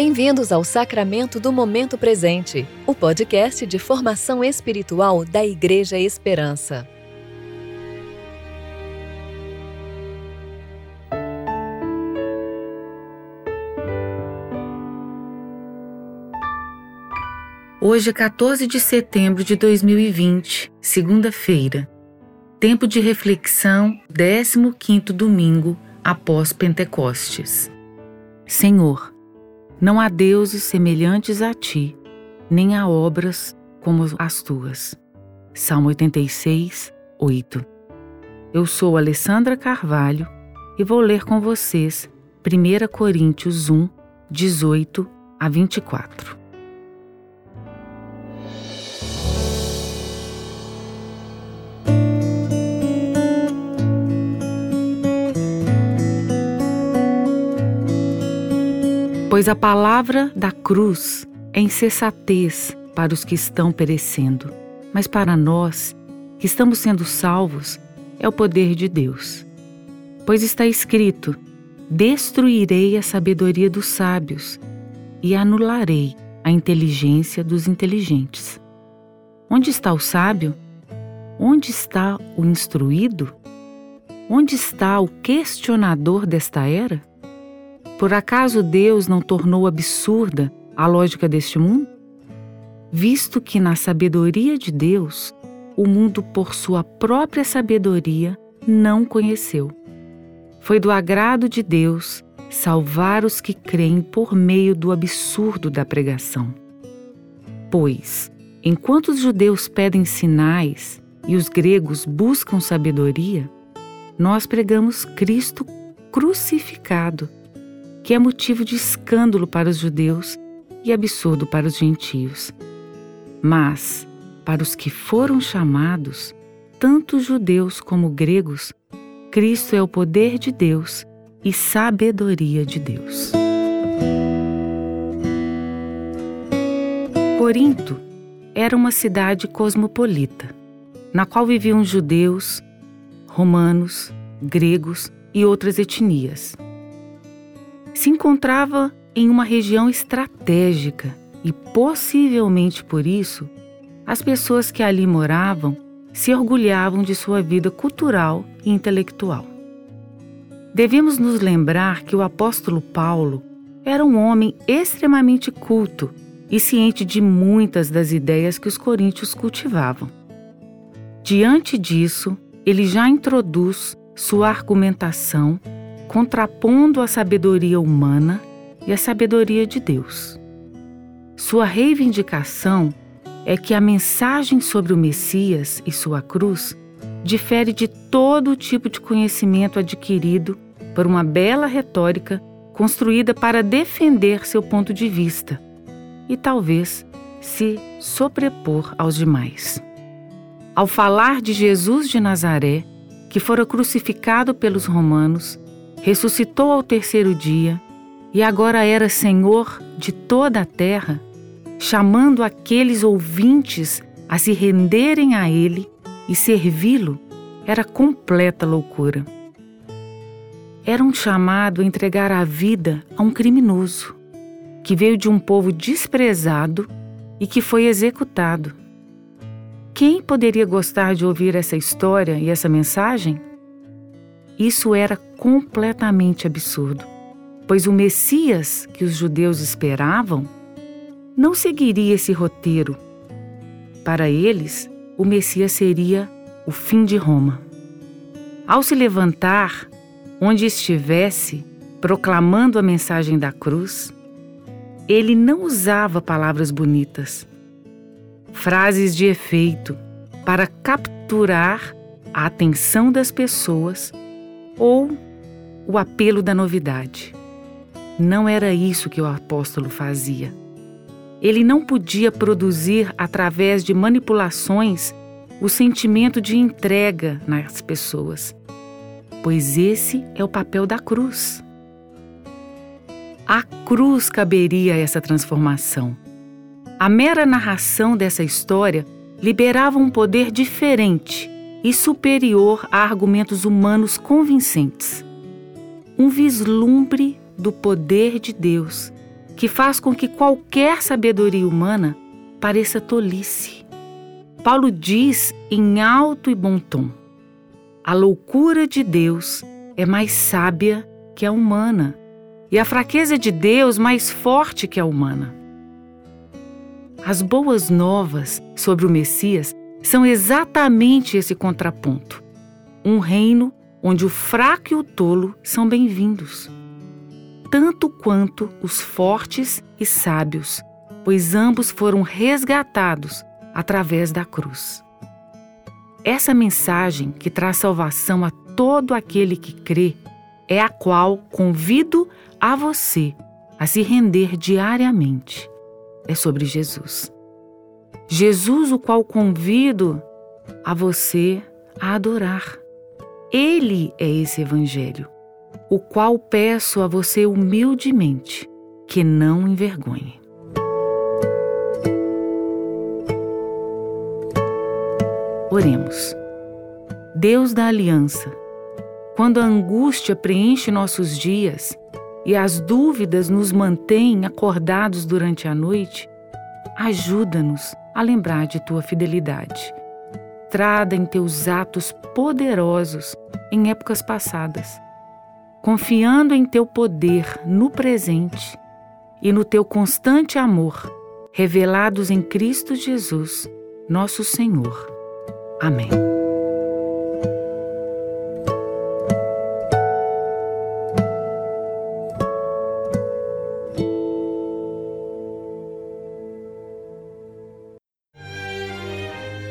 Bem-vindos ao Sacramento do Momento Presente, o podcast de formação espiritual da Igreja Esperança. Hoje é 14 de setembro de 2020, segunda-feira. Tempo de reflexão, 15º domingo após Pentecostes. Senhor, não há deuses semelhantes a ti, nem há obras como as tuas. Salmo 86, 8. Eu sou Alessandra Carvalho e vou ler com vocês 1 Coríntios 1, 18 a 24. Pois a palavra da cruz é insensatez para os que estão perecendo, mas para nós, que estamos sendo salvos, é o poder de Deus. Pois está escrito: Destruirei a sabedoria dos sábios e anularei a inteligência dos inteligentes. Onde está o sábio? Onde está o instruído? Onde está o questionador desta era? Por acaso Deus não tornou absurda a lógica deste mundo? Visto que na sabedoria de Deus, o mundo por sua própria sabedoria não conheceu. Foi do agrado de Deus salvar os que creem por meio do absurdo da pregação. Pois, enquanto os judeus pedem sinais e os gregos buscam sabedoria, nós pregamos Cristo crucificado que é motivo de escândalo para os judeus e absurdo para os gentios. Mas, para os que foram chamados, tanto judeus como gregos, Cristo é o poder de Deus e sabedoria de Deus. Corinto era uma cidade cosmopolita, na qual viviam judeus, romanos, gregos e outras etnias se encontrava em uma região estratégica e, possivelmente por isso, as pessoas que ali moravam se orgulhavam de sua vida cultural e intelectual. Devemos nos lembrar que o apóstolo Paulo era um homem extremamente culto e ciente de muitas das ideias que os coríntios cultivavam. Diante disso, ele já introduz sua argumentação contrapondo a sabedoria humana e a sabedoria de Deus. Sua reivindicação é que a mensagem sobre o Messias e sua cruz difere de todo tipo de conhecimento adquirido por uma bela retórica construída para defender seu ponto de vista e talvez se sobrepor aos demais. Ao falar de Jesus de Nazaré, que fora crucificado pelos romanos ressuscitou ao terceiro dia e agora era Senhor de toda a terra, chamando aqueles ouvintes a se renderem a Ele e servi-lo, era completa loucura. Era um chamado a entregar a vida a um criminoso, que veio de um povo desprezado e que foi executado. Quem poderia gostar de ouvir essa história e essa mensagem? Isso era completamente absurdo, pois o Messias que os judeus esperavam não seguiria esse roteiro. Para eles, o Messias seria o fim de Roma. Ao se levantar, onde estivesse, proclamando a mensagem da cruz, ele não usava palavras bonitas, frases de efeito para capturar a atenção das pessoas ou o apelo da novidade. Não era isso que o apóstolo fazia. Ele não podia produzir, através de manipulações, o sentimento de entrega nas pessoas, pois esse é o papel da cruz. A cruz caberia essa transformação. A mera narração dessa história liberava um poder diferente e superior a argumentos humanos convincentes. Um vislumbre do poder de Deus que faz com que qualquer sabedoria humana pareça tolice. Paulo diz em alto e bom tom: a loucura de Deus é mais sábia que a humana, e a fraqueza de Deus mais forte que a humana. As boas novas sobre o Messias são exatamente esse contraponto. Um reino onde o fraco e o tolo são bem-vindos tanto quanto os fortes e sábios, pois ambos foram resgatados através da cruz. Essa mensagem que traz salvação a todo aquele que crê é a qual convido a você a se render diariamente. É sobre Jesus. Jesus, o qual convido a você a adorar. Ele é esse Evangelho o qual peço a você humildemente que não envergonhe. Oremos. Deus da aliança, quando a angústia preenche nossos dias e as dúvidas nos mantêm acordados durante a noite, ajuda-nos a lembrar de tua fidelidade, trada em teus atos poderosos em épocas passadas confiando em teu poder no presente e no teu constante amor, revelados em Cristo Jesus, nosso Senhor. Amém.